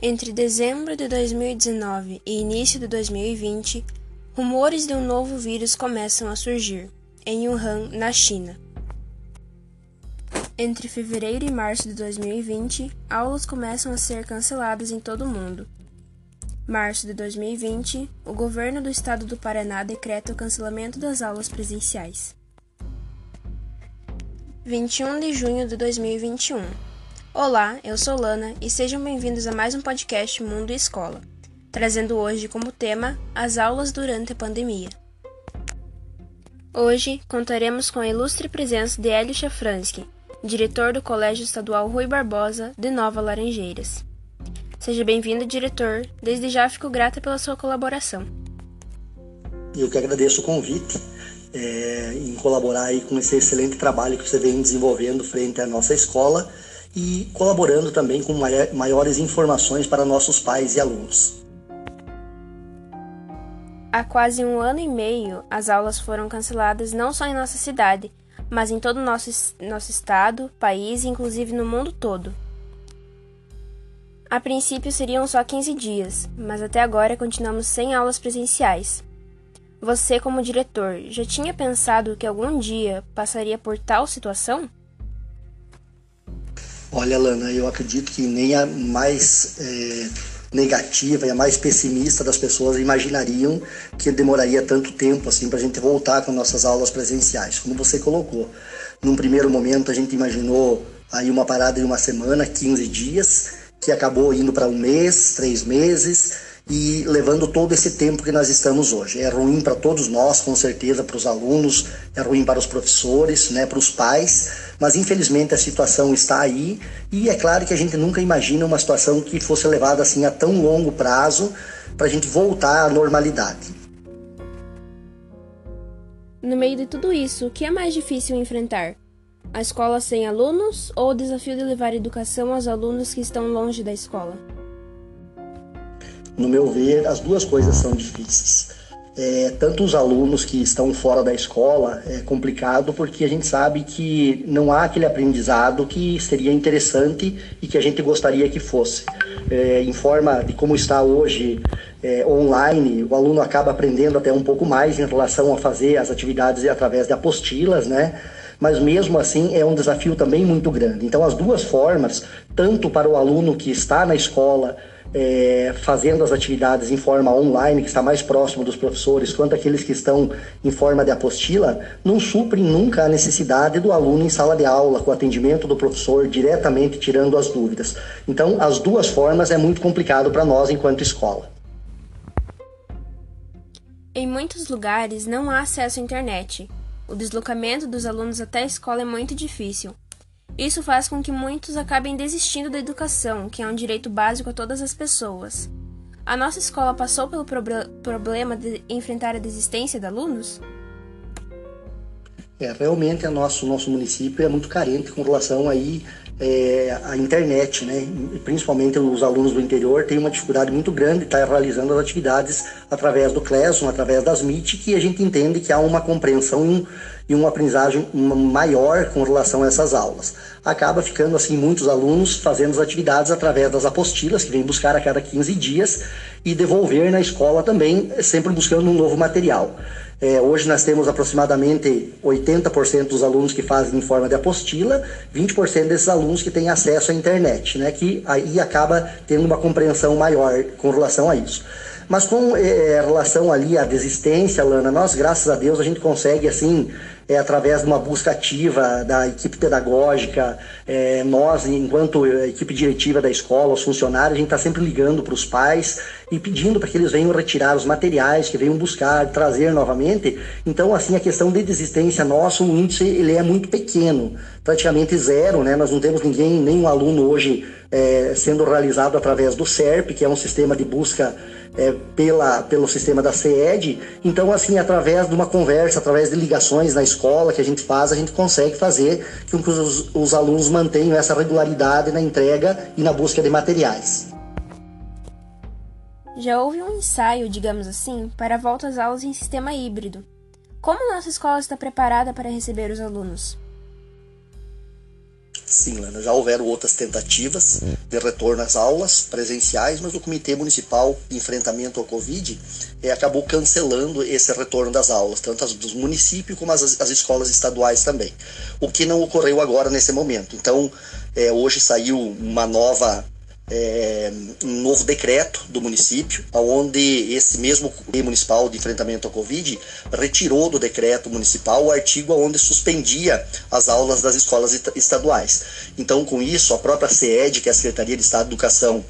Entre dezembro de 2019 e início de 2020, rumores de um novo vírus começam a surgir, em Wuhan, na China. Entre fevereiro e março de 2020, aulas começam a ser canceladas em todo o mundo. Março de 2020, o governo do estado do Paraná decreta o cancelamento das aulas presenciais. 21 de junho de 2021 Olá, eu sou Lana e sejam bem-vindos a mais um podcast Mundo e Escola, trazendo hoje como tema as aulas durante a pandemia. Hoje contaremos com a ilustre presença de Hélio Chafransky, diretor do Colégio Estadual Rui Barbosa de Nova Laranjeiras. Seja bem-vindo, diretor. Desde já fico grata pela sua colaboração. Eu que agradeço o convite é, em colaborar aí com esse excelente trabalho que você vem desenvolvendo frente à nossa escola e colaborando também com maiores informações para nossos pais e alunos. Há quase um ano e meio, as aulas foram canceladas não só em nossa cidade, mas em todo o nosso, nosso estado, país e inclusive no mundo todo. A princípio seriam só 15 dias, mas até agora continuamos sem aulas presenciais. Você, como diretor, já tinha pensado que algum dia passaria por tal situação? Olha, Lana, eu acredito que nem a mais é, negativa e a mais pessimista das pessoas imaginariam que demoraria tanto tempo assim para a gente voltar com nossas aulas presenciais, como você colocou. Num primeiro momento a gente imaginou aí uma parada de uma semana, 15 dias, que acabou indo para um mês, três meses e levando todo esse tempo que nós estamos hoje. É ruim para todos nós, com certeza, para os alunos, é ruim para os professores, né, para os pais, mas infelizmente a situação está aí e é claro que a gente nunca imagina uma situação que fosse levada assim a tão longo prazo para a gente voltar à normalidade. No meio de tudo isso, o que é mais difícil enfrentar? A escola sem alunos ou o desafio de levar educação aos alunos que estão longe da escola? No meu ver, as duas coisas são difíceis. É, tanto os alunos que estão fora da escola é complicado porque a gente sabe que não há aquele aprendizado que seria interessante e que a gente gostaria que fosse. É, em forma de como está hoje é, online, o aluno acaba aprendendo até um pouco mais em relação a fazer as atividades através de apostilas, né? Mas mesmo assim é um desafio também muito grande. Então, as duas formas, tanto para o aluno que está na escola é, fazendo as atividades em forma online, que está mais próximo dos professores, quanto aqueles que estão em forma de apostila, não suprem nunca a necessidade do aluno em sala de aula, com o atendimento do professor diretamente tirando as dúvidas. Então, as duas formas é muito complicado para nós enquanto escola. Em muitos lugares não há acesso à internet. O deslocamento dos alunos até a escola é muito difícil. Isso faz com que muitos acabem desistindo da educação, que é um direito básico a todas as pessoas. A nossa escola passou pelo problema de enfrentar a desistência de alunos? É, realmente o nosso, nosso município é muito carente com relação aí é, à internet, né? Principalmente os alunos do interior têm uma dificuldade muito grande de estar realizando as atividades através do Classroom, através das Meet, que a gente entende que há uma compreensão e, um, e uma aprendizagem maior com relação a essas aulas. Acaba ficando assim muitos alunos fazendo as atividades através das apostilas que vêm buscar a cada 15 dias e devolver na escola também, sempre buscando um novo material. É, hoje nós temos aproximadamente 80% dos alunos que fazem em forma de apostila, 20% desses alunos que têm acesso à internet, né, que aí acaba tendo uma compreensão maior com relação a isso. Mas com é, relação ali à desistência, Lana, nós, graças a Deus, a gente consegue, assim, é, através de uma busca ativa da equipe pedagógica, é, nós, enquanto equipe diretiva da escola, os funcionários, a gente está sempre ligando para os pais e pedindo para que eles venham retirar os materiais, que venham buscar, trazer novamente. Então, assim, a questão de desistência nosso, o índice ele é muito pequeno, praticamente zero, né? Nós não temos ninguém, nenhum aluno hoje é, sendo realizado através do SERP, que é um sistema de busca é, pela, pelo sistema da CED. Então, assim, através de uma conversa, através de ligações na escola que a gente faz, a gente consegue fazer com que os, os alunos mantenham essa regularidade na entrega e na busca de materiais. Já houve um ensaio, digamos assim, para a volta às aulas em sistema híbrido. Como nossa escola está preparada para receber os alunos? Sim, Lana, já houveram outras tentativas de retorno às aulas presenciais, mas o Comitê Municipal de Enfrentamento ao Covid é, acabou cancelando esse retorno das aulas, tanto as dos municípios como as, as escolas estaduais também, o que não ocorreu agora nesse momento. Então, é, hoje saiu uma nova é, um novo decreto do município, onde esse mesmo Comitê Municipal de Enfrentamento ao Covid retirou do decreto municipal o artigo onde suspendia as aulas das escolas estaduais. Então, com isso, a própria SEED, que é a Secretaria de Estado de Educação,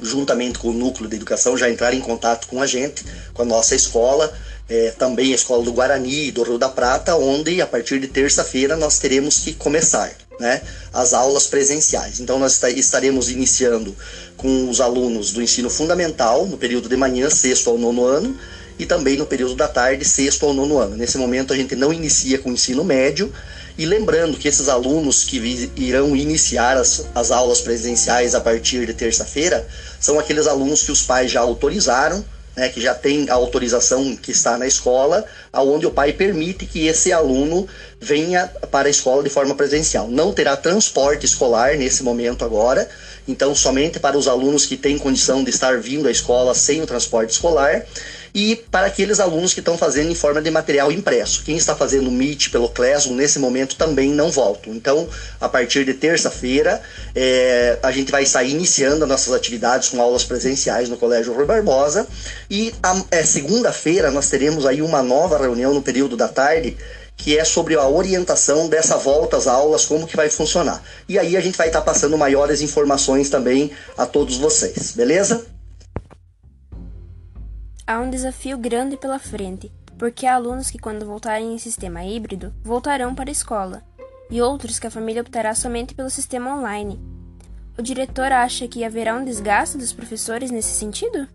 juntamente com o Núcleo de Educação, já entraram em contato com a gente, com a nossa escola, é, também a escola do Guarani e do Rio da Prata, onde a partir de terça-feira nós teremos que começar né, as aulas presenciais. Então, nós estaremos iniciando com os alunos do ensino fundamental, no período de manhã, sexto ao nono ano, e também no período da tarde, sexto ao nono ano. Nesse momento, a gente não inicia com o ensino médio, e lembrando que esses alunos que irão iniciar as, as aulas presenciais a partir de terça-feira são aqueles alunos que os pais já autorizaram né, que já tem a autorização que está na escola, aonde o pai permite que esse aluno venha para a escola de forma presencial. Não terá transporte escolar nesse momento agora, então somente para os alunos que têm condição de estar vindo à escola sem o transporte escolar e para aqueles alunos que estão fazendo em forma de material impresso. Quem está fazendo Meet pelo Classroom nesse momento também não volta. Então, a partir de terça-feira, é, a gente vai sair iniciando as nossas atividades com aulas presenciais no Colégio Rui Barbosa e é, segunda-feira nós teremos aí uma nova reunião no período da tarde que é sobre a orientação dessa volta às aulas, como que vai funcionar. E aí a gente vai estar passando maiores informações também a todos vocês, beleza? Há um desafio grande pela frente, porque há alunos que, quando voltarem em sistema híbrido, voltarão para a escola, e outros que a família optará somente pelo sistema online. O diretor acha que haverá um desgaste dos professores nesse sentido?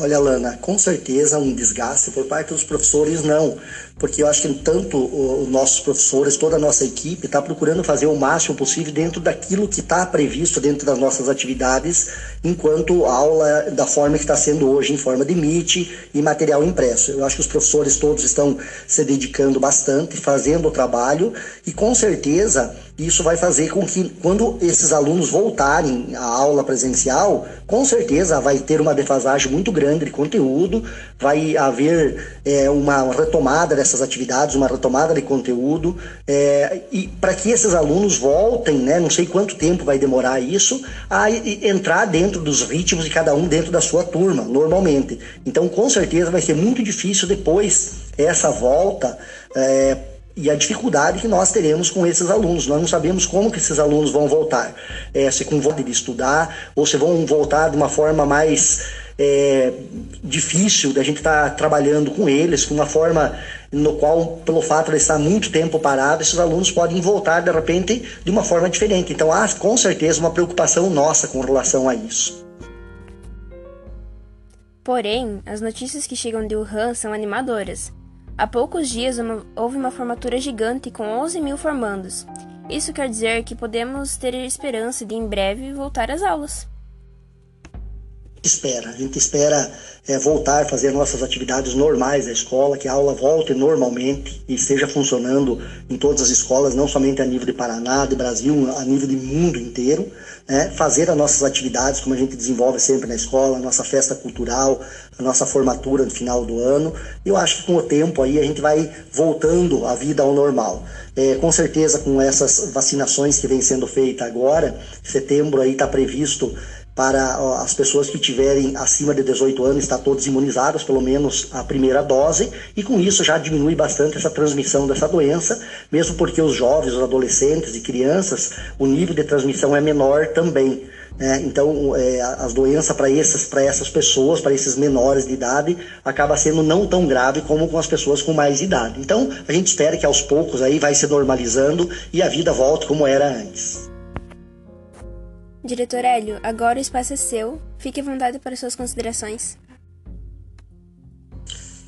Olha, Lana, com certeza um desgaste por parte dos professores, não. Porque eu acho que tanto os nossos professores, toda a nossa equipe, está procurando fazer o máximo possível dentro daquilo que está previsto dentro das nossas atividades, enquanto aula da forma que está sendo hoje, em forma de Meet e material impresso. Eu acho que os professores todos estão se dedicando bastante, fazendo o trabalho, e com certeza isso vai fazer com que, quando esses alunos voltarem à aula presencial, com certeza vai ter uma defasagem muito grande de conteúdo, vai haver é, uma retomada dessas atividades, uma retomada de conteúdo, é, e para que esses alunos voltem, né, não sei quanto tempo vai demorar isso, a entrar dentro dos ritmos de cada um dentro da sua turma, normalmente. Então, com certeza vai ser muito difícil depois essa volta. É, e a dificuldade que nós teremos com esses alunos. Nós não sabemos como que esses alunos vão voltar. É, se com vontade de estudar, ou se vão voltar de uma forma mais é, difícil da gente estar tá trabalhando com eles, com uma forma no qual, pelo fato de estar muito tempo parado, esses alunos podem voltar de repente de uma forma diferente. Então há com certeza uma preocupação nossa com relação a isso. Porém, as notícias que chegam de Wuhan são animadoras. Há poucos dias uma, houve uma formatura gigante com 11 mil formandos. Isso quer dizer que podemos ter esperança de em breve voltar às aulas espera. A gente espera é, voltar a fazer nossas atividades normais da escola, que a aula volte normalmente e esteja funcionando em todas as escolas, não somente a nível de Paraná, de Brasil, a nível de mundo inteiro. Né? Fazer as nossas atividades, como a gente desenvolve sempre na escola, a nossa festa cultural, a nossa formatura no final do ano. Eu acho que com o tempo aí a gente vai voltando a vida ao normal. É, com certeza, com essas vacinações que vem sendo feitas agora, setembro aí está previsto para as pessoas que tiverem acima de 18 anos estar todos imunizados, pelo menos a primeira dose, e com isso já diminui bastante essa transmissão dessa doença, mesmo porque os jovens, os adolescentes e crianças, o nível de transmissão é menor também. Né? Então, é, as doenças para essas, essas pessoas, para esses menores de idade, acaba sendo não tão grave como com as pessoas com mais idade. Então, a gente espera que aos poucos aí vai se normalizando e a vida volte como era antes. Diretor Hélio, agora o espaço é seu. Fique à vontade para suas considerações.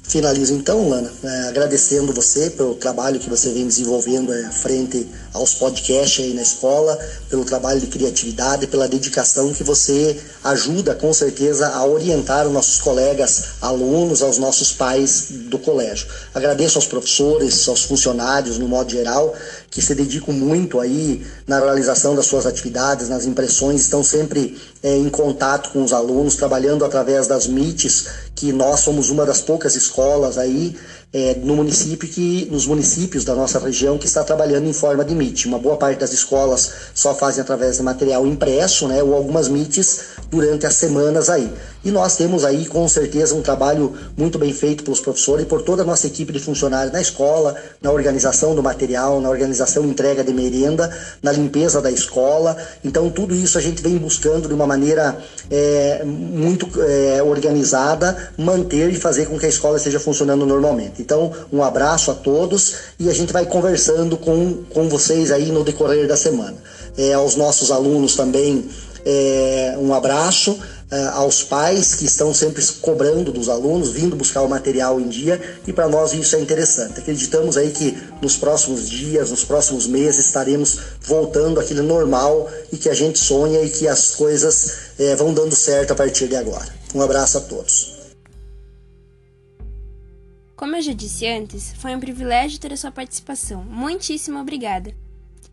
Finalizo então, Lana, é, agradecendo você pelo trabalho que você vem desenvolvendo é, frente aos podcasts aí na escola, pelo trabalho de criatividade, pela dedicação que você ajuda com certeza a orientar os nossos colegas, alunos, aos nossos pais do colégio. Agradeço aos professores, aos funcionários no modo geral, que se dedicam muito aí na realização das suas atividades, nas impressões, estão sempre é, em contato com os alunos, trabalhando através das MITs, que nós somos uma das poucas escolas aí é, no município que nos municípios da nossa região que está trabalhando em forma de MIT. Uma boa parte das escolas só fazem através de material impresso, né, ou algumas MITs durante as semanas aí. E nós temos aí com certeza um trabalho muito bem feito pelos professores e por toda a nossa equipe de funcionários na escola, na organização do material, na organização entrega de merenda, na limpeza da escola. Então tudo isso a gente vem buscando de uma maneira é, muito é, organizada manter e fazer com que a escola esteja funcionando normalmente. Então um abraço a todos e a gente vai conversando com, com vocês aí no decorrer da semana. É, aos nossos alunos também é, um abraço aos pais que estão sempre cobrando dos alunos, vindo buscar o material em dia, e para nós isso é interessante. Acreditamos aí que nos próximos dias, nos próximos meses, estaremos voltando àquele normal e que a gente sonha e que as coisas é, vão dando certo a partir de agora. Um abraço a todos. Como eu já disse antes, foi um privilégio ter a sua participação. Muitíssimo obrigada.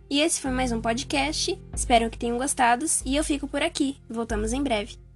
E esse foi mais um podcast. Espero que tenham gostado e eu fico por aqui. Voltamos em breve.